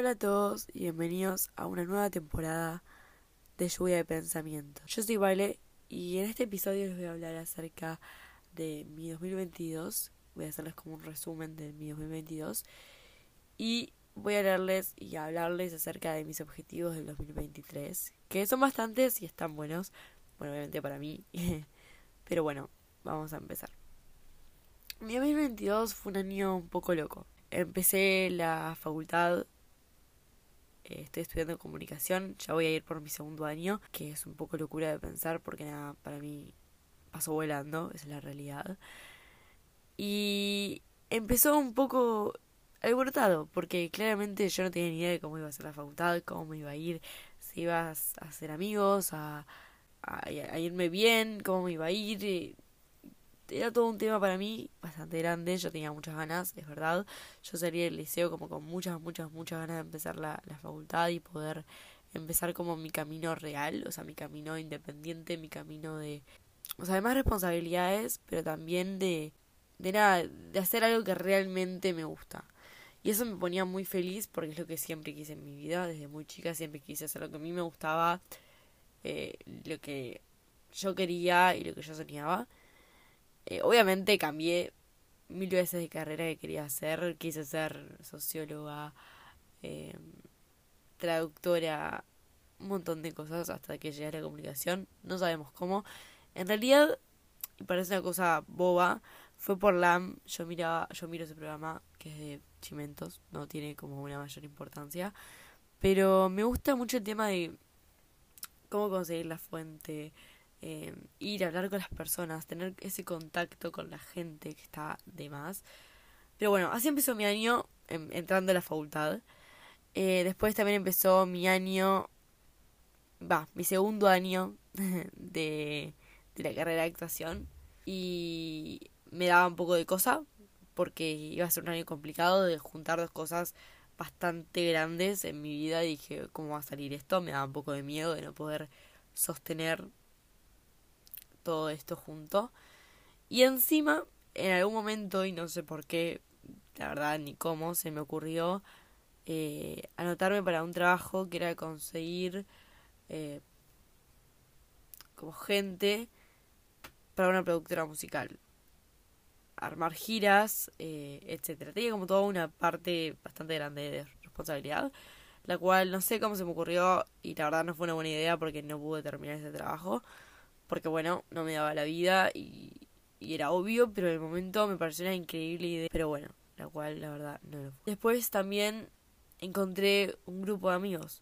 Hola a todos y bienvenidos a una nueva temporada de Lluvia de Pensamiento. Yo soy Vale y en este episodio les voy a hablar acerca de mi 2022. Voy a hacerles como un resumen de mi 2022 y voy a leerles y hablarles acerca de mis objetivos del 2023, que son bastantes y están buenos, bueno, obviamente para mí, pero bueno, vamos a empezar. Mi 2022 fue un año un poco loco. Empecé la facultad eh, estoy estudiando comunicación, ya voy a ir por mi segundo año, que es un poco locura de pensar porque nada, para mí pasó volando, es la realidad. Y empezó un poco alborotado, porque claramente yo no tenía ni idea de cómo iba a ser la facultad, cómo me iba a ir, si iba a hacer amigos, a, a irme bien, cómo me iba a ir era todo un tema para mí bastante grande, yo tenía muchas ganas, es verdad. Yo salí del liceo como con muchas, muchas, muchas ganas de empezar la, la facultad y poder empezar como mi camino real, o sea, mi camino independiente, mi camino de, o sea, de más responsabilidades, pero también de, de nada, de hacer algo que realmente me gusta. Y eso me ponía muy feliz porque es lo que siempre quise en mi vida, desde muy chica siempre quise hacer lo que a mí me gustaba, eh, lo que yo quería y lo que yo soñaba. Eh, obviamente cambié mil veces de carrera que quería hacer. Quise ser socióloga, eh, traductora, un montón de cosas hasta que llegué a la comunicación. No sabemos cómo. En realidad, y parece una cosa boba, fue por LAM. Yo miraba, yo miro ese programa que es de Chimentos, no tiene como una mayor importancia. Pero me gusta mucho el tema de cómo conseguir la fuente, eh, ir a hablar con las personas, tener ese contacto con la gente que está de más. Pero bueno, así empezó mi año em, entrando a la facultad. Eh, después también empezó mi año, va, mi segundo año de, de la carrera de actuación. Y me daba un poco de cosa porque iba a ser un año complicado de juntar dos cosas bastante grandes en mi vida. Y dije, ¿cómo va a salir esto? Me daba un poco de miedo de no poder sostener todo esto junto. Y encima, en algún momento, y no sé por qué, la verdad ni cómo, se me ocurrió eh, anotarme para un trabajo que era conseguir eh, como gente para una productora musical. Armar giras, eh, etcétera. Tenía como toda una parte bastante grande de responsabilidad, la cual no sé cómo se me ocurrió y la verdad no fue una buena idea porque no pude terminar ese trabajo porque bueno, no me daba la vida y, era obvio, pero en el momento me pareció una increíble idea, pero bueno, la cual la verdad no lo fue. Después también encontré un grupo de amigos,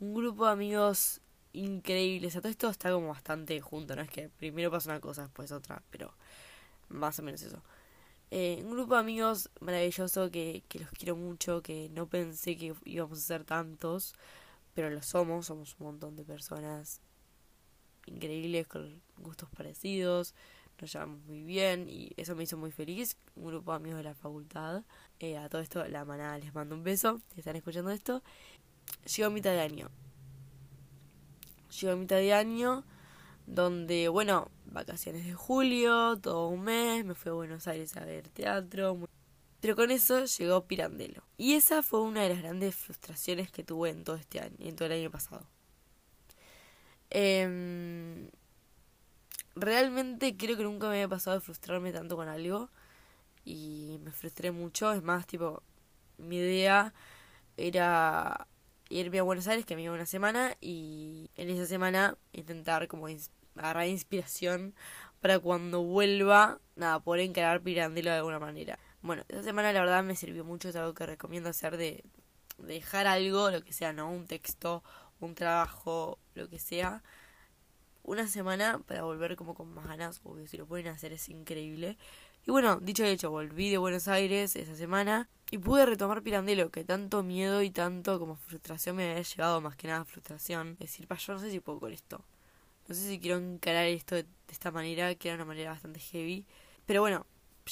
un grupo de amigos increíbles, todo esto está como bastante junto, no es que primero pasa una cosa, después otra, pero más o menos eso. Eh, un grupo de amigos maravilloso que, que los quiero mucho, que no pensé que íbamos a ser tantos, pero lo somos, somos un montón de personas increíbles, con gustos parecidos, nos llevamos muy bien y eso me hizo muy feliz. Un grupo de amigos de la facultad. Eh, a todo esto, la manada les mando un beso, si están escuchando esto. Llegó mitad de año. Llegó mitad de año, donde, bueno, vacaciones de julio, todo un mes, me fui a Buenos Aires a ver teatro. Pero con eso llegó Pirandello. Y esa fue una de las grandes frustraciones que tuve en todo este año, en todo el año pasado. Eh, realmente creo que nunca me había pasado de frustrarme tanto con algo. Y me frustré mucho. Es más, tipo, mi idea era irme a Buenos Aires, que me iba una semana, y en esa semana intentar como agarrar inspiración para cuando vuelva, nada, poder encarar Pirandello de alguna manera. Bueno, esa semana la verdad me sirvió mucho, es algo que recomiendo hacer de, de dejar algo, lo que sea, ¿no? Un texto un trabajo, lo que sea, una semana para volver como con más ganas, obvio, si lo pueden hacer es increíble. Y bueno, dicho y hecho, volví de Buenos Aires esa semana y pude retomar Pirandello, que tanto miedo y tanto como frustración me había llevado, más que nada frustración. Decir, pa, yo no sé si puedo con esto. No sé si quiero encarar esto de, esta manera, que era una manera bastante heavy. Pero bueno,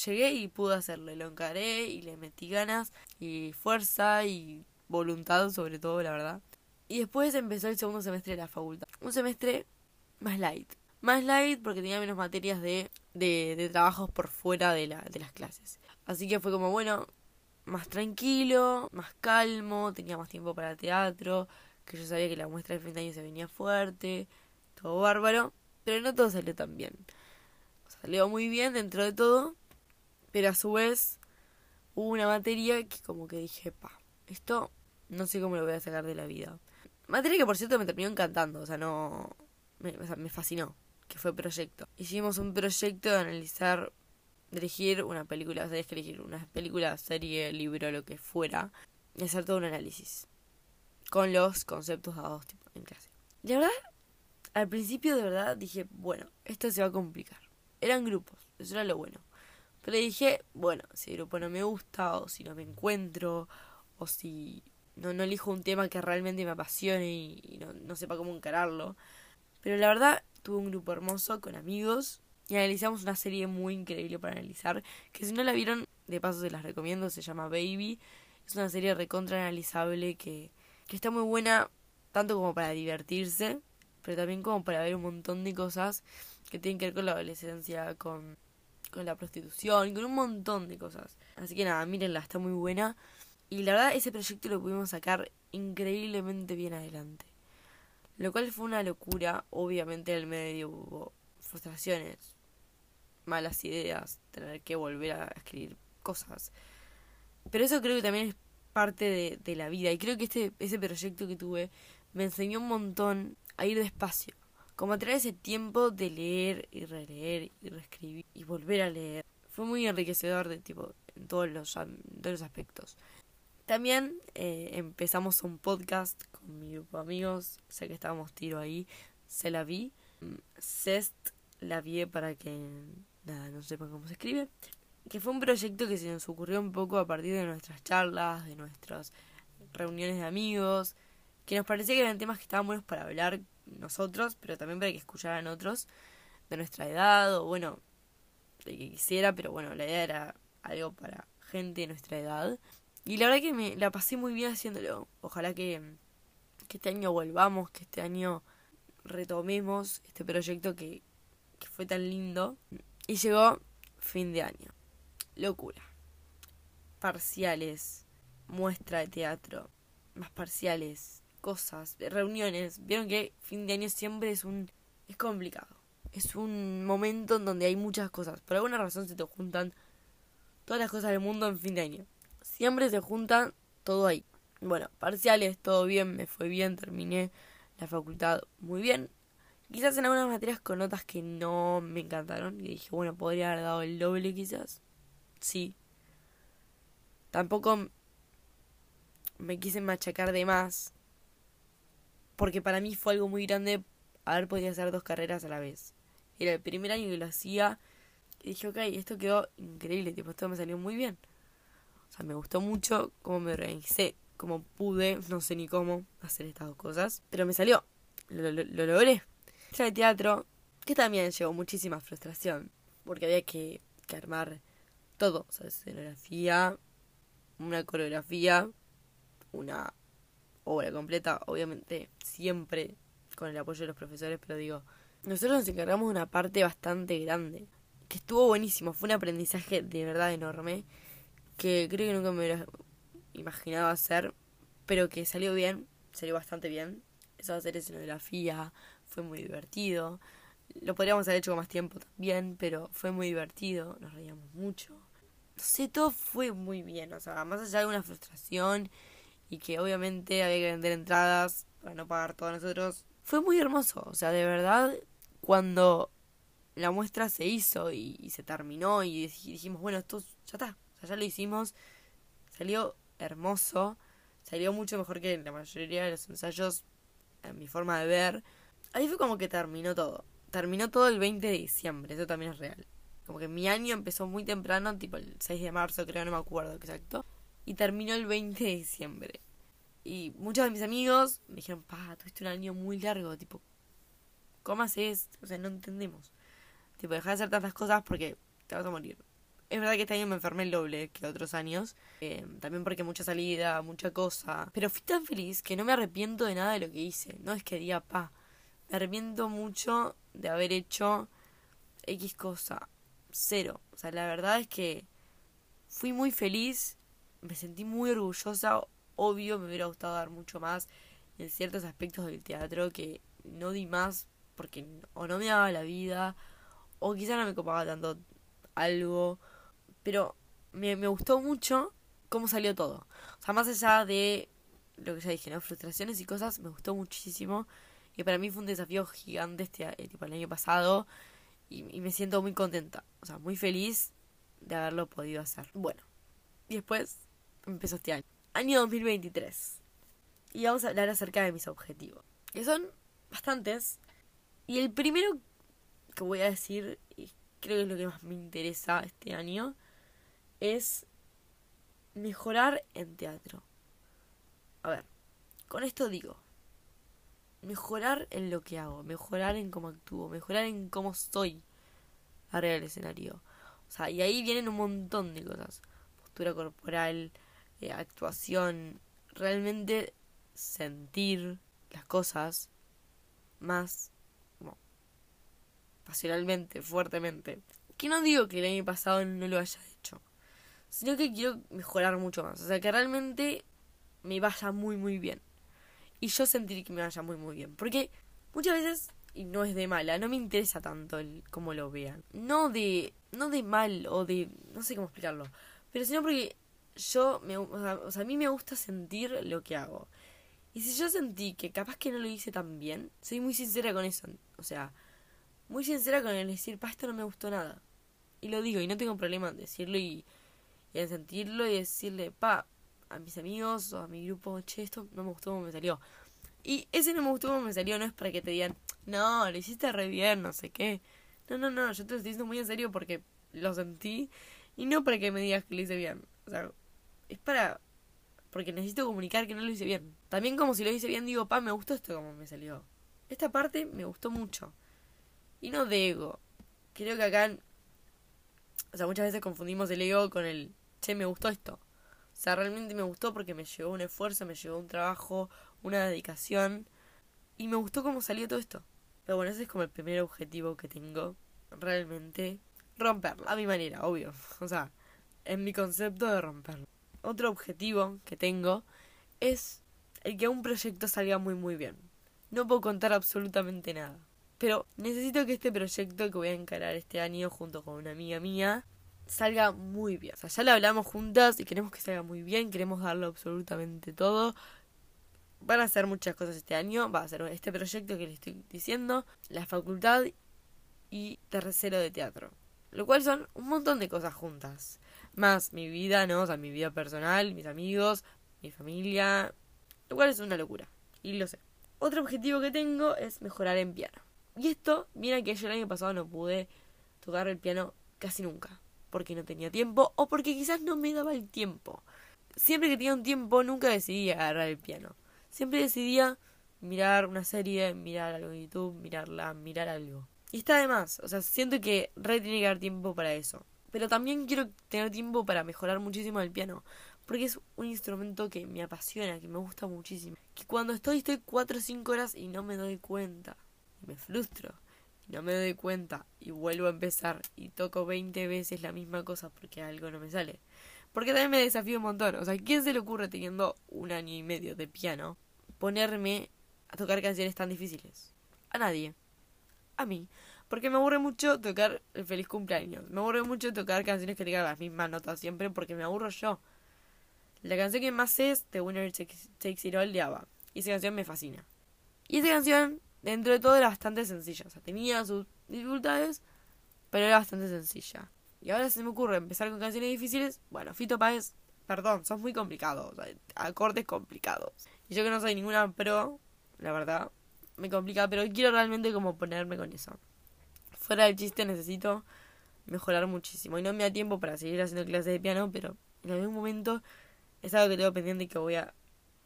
llegué y pude hacerlo. Lo encaré y le metí ganas y fuerza y voluntad sobre todo, la verdad. Y después empezó el segundo semestre de la facultad. Un semestre más light. Más light porque tenía menos materias de, de, trabajos por fuera de, la, de las clases. Así que fue como, bueno, más tranquilo, más calmo, tenía más tiempo para teatro, que yo sabía que la muestra de fin de se venía fuerte, todo bárbaro, pero no todo salió tan bien. Salió muy bien dentro de todo, pero a su vez hubo una materia que como que dije, pa, esto no sé cómo lo voy a sacar de la vida. Materia que por cierto me terminó encantando, o sea, no... Me, me fascinó, que fue proyecto. Hicimos un proyecto de analizar, de elegir una película, o sea, que elegir una película, serie, libro, lo que fuera, y hacer todo un análisis. Con los conceptos dados tipo, en clase. La verdad, al principio de verdad dije, bueno, esto se va a complicar. Eran grupos, eso era lo bueno. Pero dije, bueno, si el grupo no me gusta, o si no me encuentro, o si no, no elijo un tema que realmente me apasione y, no, no sepa cómo encararlo. Pero la verdad, tuve un grupo hermoso con amigos y analizamos una serie muy increíble para analizar, que si no la vieron, de paso se las recomiendo, se llama Baby. Es una serie recontra analizable que, que está muy buena, tanto como para divertirse, pero también como para ver un montón de cosas que tienen que ver con la adolescencia, con, con la prostitución, con un montón de cosas. Así que nada, mírenla, está muy buena. Y la verdad, ese proyecto lo pudimos sacar increíblemente bien adelante. Lo cual fue una locura. Obviamente en el medio hubo frustraciones, malas ideas, tener que volver a escribir cosas. Pero eso creo que también es parte de, la vida. Y creo que este, ese proyecto que tuve me enseñó un montón a ir despacio. Como a tener ese tiempo de leer y releer y reescribir y volver a leer. Fue muy enriquecedor de tipo en todos los, en todos los aspectos. También eh, empezamos un podcast con mi grupo de amigos, sé que estábamos tiro ahí, se la vi. Mm, Cest la vi para que nada, no sepan cómo se escribe. Que fue un proyecto que se nos ocurrió un poco a partir de nuestras charlas, de nuestras reuniones de amigos, que nos parecía que eran temas que estaban buenos para hablar nosotros, pero también para que escucharan otros de nuestra edad, o bueno, de que quisiera, pero bueno, la idea era algo para gente de nuestra edad. Y la verdad que me la pasé muy bien haciéndolo. Ojalá que, este año volvamos, que este año retomemos este proyecto que, que fue tan lindo. Y llegó fin de año. Locura. Parciales, muestra de teatro, más parciales, cosas, reuniones. Vieron que fin de año siempre es un... es complicado. Es un momento en donde hay muchas cosas. Por alguna razón se te juntan todas las cosas del mundo en fin de año siempre se juntan todo ahí. Bueno, parciales, todo bien, me fue bien, terminé la facultad muy bien. Quizás en algunas materias con notas que no me encantaron. Y dije, bueno, podría haber dado el doble quizás. Sí. Tampoco me quise machacar de más. Porque para mí fue algo muy grande haber podido hacer dos carreras a la vez. Era el primer año que lo hacía. Y dije, ok, esto quedó increíble, tipo, esto me salió muy bien. O sea, me gustó mucho cómo me organicé, cómo pude, no sé ni cómo, hacer estas dos cosas. Pero me salió. Lo, lo, lo logré. de teatro, que también llevó muchísima frustración. Porque había que, que armar todo. O sea, escenografía, una coreografía, una obra completa. Obviamente, siempre con el apoyo de los profesores, pero digo, nosotros nos encargamos de una parte bastante grande. Que estuvo buenísimo. Fue un aprendizaje de verdad enorme que creo que nunca me hubiera imaginado hacer, pero que salió bien, salió bastante bien. Eso de hacer escenografía fue muy divertido. Lo podríamos haber hecho con más tiempo también, pero fue muy divertido, nos reíamos mucho. No sé, todo fue muy bien, o sea, más allá de una frustración y que obviamente había que vender entradas para no pagar todos nosotros, fue muy hermoso, o sea, de verdad, cuando la muestra se hizo y, y se terminó y dijimos, bueno, esto ya está, ya lo hicimos, salió hermoso, salió mucho mejor que la mayoría de los ensayos, en mi forma de ver. Ahí fue como que terminó todo. Terminó todo el 20 de diciembre, eso también es real. Como que mi año empezó muy temprano, tipo el 6 de marzo, creo, no me acuerdo exacto. Y terminó el 20 de diciembre. Y muchos de mis amigos me dijeron, pa, tuviste un año muy largo, tipo, ¿cómo haces? O sea, no entendemos. Tipo, dejar de hacer tantas cosas porque te vas a morir. Es verdad que este año me enfermé el doble que otros años. Eh, también porque mucha salida, mucha cosa. Pero fui tan feliz que no me arrepiento de nada de lo que hice. No es que diga, pa. Me arrepiento mucho de haber hecho X cosa. Cero. O sea, la verdad es que fui muy feliz. me sentí muy orgullosa. Obvio, me hubiera gustado dar mucho más en ciertos aspectos del teatro que no di más porque o no me daba la vida o quizá no me copaba tanto algo. Pero me, gustó mucho cómo salió todo. O sea, más allá de lo que ya dije, ¿no? Frustraciones y cosas, me gustó muchísimo. Y para mí fue un desafío gigante este eh, tipo, el año pasado. Y, y, me siento muy contenta. O sea, muy feliz de haberlo podido hacer. Bueno, y después empezó este año. Año 2023. Y vamos a hablar acerca de mis objetivos. Que son bastantes. Y el primero que voy a decir, creo que es lo que más me interesa este año, es mejorar en teatro. A ver, con esto digo, mejorar en lo que hago, mejorar en cómo actúo, mejorar en cómo soy arriba del escenario. O sea, y ahí vienen un montón de cosas. Postura corporal, eh, actuación, realmente sentir las cosas más como, pasionalmente, fuertemente. Que no digo que el año pasado no lo haya sino que quiero mejorar mucho más. O sea, que realmente me vaya muy, muy bien. Y yo sentir que me vaya muy, muy bien. Porque muchas veces, y no es de mala, no me interesa tanto el cómo lo vean. No de, no de mal o de, no sé cómo explicarlo. Pero sino porque yo, me, o sea, a mí me gusta sentir lo que hago. Y si yo sentí que capaz que no lo hice tan bien, soy muy sincera con eso. O sea, muy sincera con el decir, pa, esto no me gustó nada. Y lo digo, y no tengo problema en decirlo y, y en sentirlo y decirle, pa, a mis amigos o a mi grupo, che, esto no me gustó como me salió. Y ese no me gustó como me salió no es para que te digan, no, lo hiciste re bien, no sé qué. No, no, no, yo te lo estoy diciendo muy en serio porque lo sentí y no para que me digas que lo hice bien. O sea, es para... porque necesito comunicar que no lo hice bien. También como si lo hice bien digo, pa, me gustó esto como me salió. Esta parte me gustó mucho. Y no de ego. Creo que acá... O sea, muchas veces confundimos el ego con el, che, me gustó esto. O sea, realmente me gustó porque me llevó un esfuerzo, me llevó un trabajo, una dedicación. Y me gustó cómo salió todo esto. Pero bueno, ese es como el primer objetivo que tengo. Realmente romperlo. A mi manera, obvio. O sea, en mi concepto de romperlo. Otro objetivo que tengo es el que un proyecto salga muy muy bien. No puedo contar absolutamente nada. Pero necesito que este proyecto que voy a encarar este año junto con una amiga mía salga muy bien. O sea, ya lo hablamos juntas y queremos que salga muy bien, queremos darlo absolutamente todo. Van a hacer muchas cosas este año, va a ser este proyecto que les estoy diciendo, la facultad y tercero de teatro. Lo cual son un montón de cosas juntas. Más mi vida, ¿no? O sea, mi vida personal, mis amigos, mi familia. Lo cual es una locura. Y lo sé. Otro objetivo que tengo es mejorar en piano. Y esto, mira que yo el año pasado no pude tocar el piano casi nunca porque no tenía tiempo o porque quizás no me daba el tiempo. Siempre que tenía un tiempo nunca decidía agarrar el piano. Siempre decidía mirar una serie, mirar algo en YouTube, mirarla, mirar algo. Y está de más, o sea, siento que re tiene que dar tiempo para eso. Pero también quiero tener tiempo para mejorar muchísimo el piano, porque es un instrumento que me apasiona, que me gusta muchísimo. Que cuando estoy, estoy 4 o 5 horas y no me doy cuenta. Y me frustro no me doy cuenta y vuelvo a empezar y toco 20 veces la misma cosa porque algo no me sale. Porque también me desafío un montón. O sea, ¿quién se le ocurre teniendo un año y medio de piano ponerme a tocar canciones tan difíciles? A nadie. A mí. Porque me aburre mucho tocar el feliz cumpleaños. Me aburre mucho tocar canciones que tengan las mismas notas siempre porque me aburro yo. La canción que más sé es The Winner Takes It All de ABBA. Y esa canción me fascina. Y esa canción dentro de todo era bastante sencilla. O sea, tenía sus dificultades, pero era bastante sencilla. Y ahora se me ocurre empezar con canciones difíciles. Bueno, Fito Páez, perdón, sos muy complicado. O sea, acordes complicados. Y yo que no soy ninguna pro, la verdad, me complica, pero quiero realmente como ponerme con eso. Fuera del chiste necesito mejorar muchísimo. Y no me da tiempo para seguir haciendo clases de piano, pero en algún momento es algo que tengo pendiente y que voy a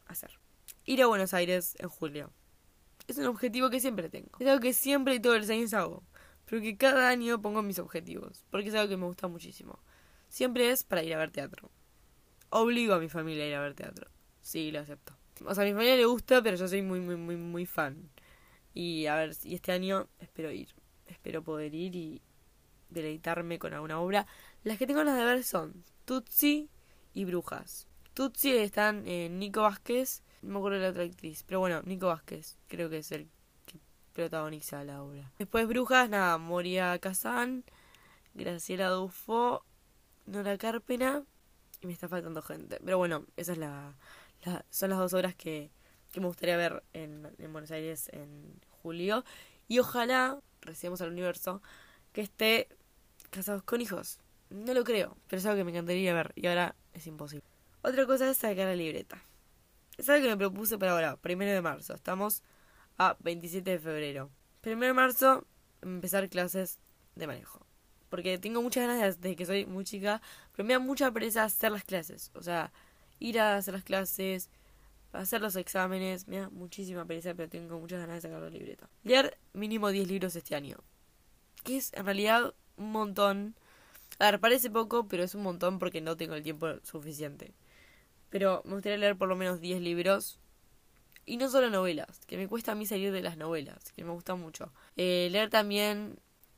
hacer. Ir a Buenos Aires en julio es un objetivo que siempre tengo. Es algo que siempre y todos los años hago. Pero que cada año pongo mis objetivos. Porque es algo que me gusta muchísimo. Siempre es para ir a ver teatro. Obligo a mi familia a ir a ver teatro. Sí, lo acepto. O sea, a mi familia le gusta, pero yo soy muy, muy, muy, muy fan. Y a ver, y este año espero ir. Espero poder ir y deleitarme con alguna obra. Las que tengo las de ver son Tutsi y Brujas. Tutsi están eh, Nico Vázquez, no me acuerdo de la otra actriz, pero bueno, Nico Vázquez, creo que es el que protagoniza la obra. Después Brujas, nada, Moria Kazan, Graciela Dufo, Nora Carpena, y me está faltando gente. Pero bueno, esas son las dos obras que, que me gustaría ver en, en Buenos Aires en julio. Y ojalá, recibamos al universo, que esté casados con hijos. No lo creo, pero es algo que me encantaría ver y ahora es imposible. Otra cosa es sacar la libreta. Es algo que me propuse para ahora, primero de marzo. Estamos a 27 de febrero. Primero de marzo, empezar clases de manejo. Porque tengo muchas ganas de que soy muy chica, pero me da mucha pereza hacer las clases. O sea, ir a hacer las clases, hacer los exámenes, me da muchísima pereza, pero tengo muchas ganas de sacar la libreta. Leer mínimo 10 libros este año. Que es en realidad un montón. A ver, parece poco, pero es un montón porque no tengo el tiempo suficiente. Pero me gustaría leer por lo menos 10 libros. Y no solo novelas, que me cuesta a mí salir de las novelas, que me gusta mucho. Eh, leer también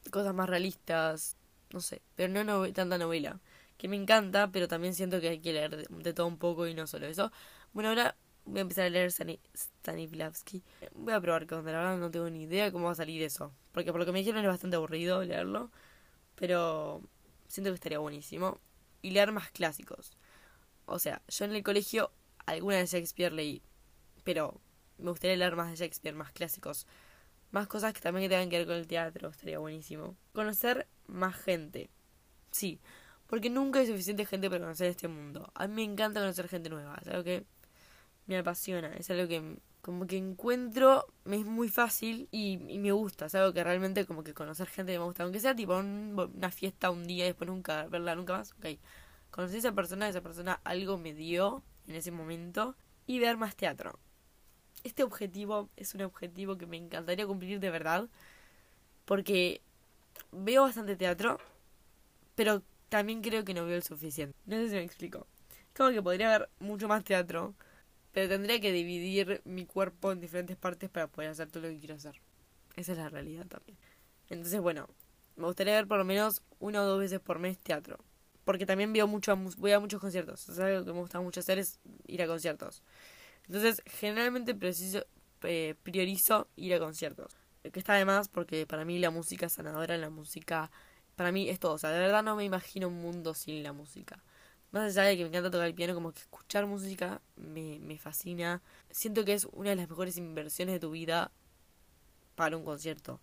cosas más realistas, no sé, pero no tanta novela. Que me encanta, pero también siento que hay que leer de, todo un poco y no solo eso. Bueno, ahora voy a empezar a leer Stanislavski. Voy a probar con la verdad no tengo ni idea cómo va a salir eso. Porque por lo que me dijeron es bastante aburrido leerlo. Pero siento que estaría buenísimo. Y leer más clásicos. O sea, yo en el colegio alguna de Shakespeare leí. Pero me gustaría leer más de Shakespeare, más clásicos. Más cosas que también tengan que ver con el teatro. Estaría buenísimo. Conocer más gente. Sí. Porque nunca hay suficiente gente para conocer este mundo. A mí me encanta conocer gente nueva. Es algo que me apasiona. Es algo que como que encuentro, me es muy fácil y, me gusta, es algo que realmente como que conocer gente me gusta, aunque sea tipo una fiesta un día y después nunca verla nunca más, ok. Conocí a esa persona, esa persona algo me dio en ese momento y ver más teatro. Este objetivo es un objetivo que me encantaría cumplir de verdad porque veo bastante teatro, pero también creo que no veo el suficiente. No sé si me explico. Como que podría haber mucho más teatro, pero tendría que dividir mi cuerpo en diferentes partes para poder hacer todo lo que quiero hacer. Esa es la realidad también. Entonces, bueno, me gustaría ver por lo menos una o dos veces por mes teatro. Porque también veo mucho, voy a muchos conciertos. O sea, algo que me gusta mucho hacer es ir a conciertos. Entonces, generalmente preciso, eh, priorizo ir a conciertos. Que está de más porque para mí la música sanadora, la música, para mí es todo. O sea, de verdad no me imagino un mundo sin la música. Más allá de que me encanta tocar el piano, como que escuchar música me, me fascina. Siento que es una de las mejores inversiones de tu vida para un concierto.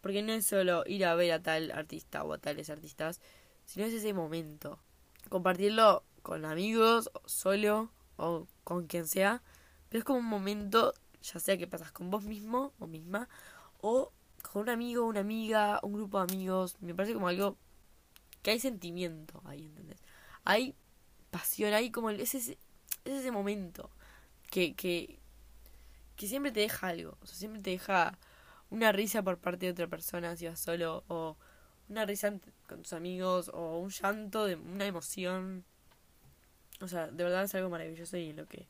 Porque no es solo ir a ver a tal artista o a tales artistas, sino es ese momento. Compartirlo con amigos, solo o con quien sea. Pero es como un momento, ya sea que pasas con vos mismo o misma, o con un amigo, una amiga, un grupo de amigos. Me parece como algo que hay sentimiento ahí, ¿entendés? hay pasión, hay como es ese, es ese momento que, que, que siempre te deja algo, o sea, siempre te deja una risa por parte de otra persona si vas solo, o una risa con tus amigos, o un llanto de una emoción. O sea, de verdad es algo maravilloso y lo que,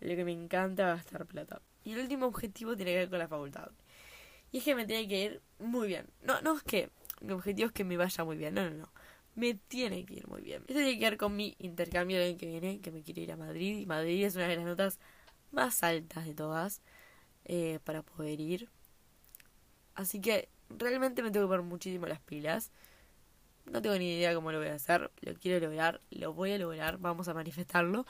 lo que me encanta gastar plata. Y el último objetivo tiene que ver con la facultad. Y es que me tiene que ir muy bien. No, no es que mi objetivo es que me vaya muy bien, no, no, no me tiene que ir muy bien. Esto tiene que ver con mi intercambio del año que viene, que me quiero ir a Madrid. Y Madrid es una de las notas más altas de todas eh, para poder ir. Así que realmente me tengo que poner muchísimo las pilas. No tengo ni idea cómo lo voy a hacer. Lo quiero lograr, lo voy a lograr. Vamos a manifestarlo.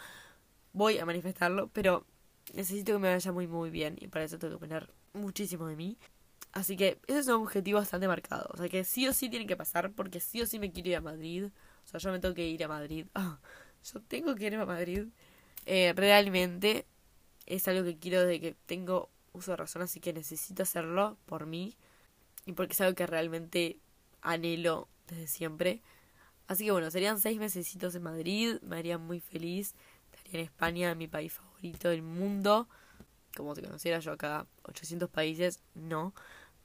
Voy a manifestarlo, pero necesito que me vaya muy muy bien. Y para eso tengo que poner muchísimo de mí. Así que ese es un objetivo bastante marcado. O sea que sí o sí tiene que pasar porque sí o sí me quiero ir a Madrid. O sea, yo me tengo que ir a Madrid. Ah, yo tengo que ir a Madrid. Eh, realmente es algo que quiero desde que tengo uso de razón, así que necesito hacerlo por mí. Y porque es algo que realmente anhelo desde siempre. Así que bueno, serían seis mesecitos en Madrid. Me haría muy feliz. Estaría en España, mi país favorito del mundo. Como te conociera yo acá, 800 países, no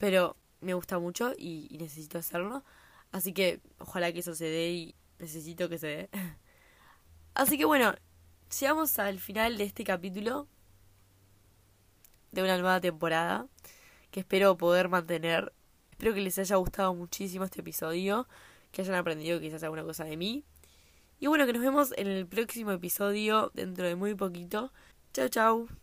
pero me gusta mucho y, necesito hacerlo. Así que ojalá que eso se dé y necesito que se dé. Así que bueno, llegamos al final de este capítulo de una nueva temporada que espero poder mantener. Espero que les haya gustado muchísimo este episodio, que hayan aprendido quizás alguna cosa de mí. Y bueno, que nos vemos en el próximo episodio dentro de muy poquito. Chau, chau.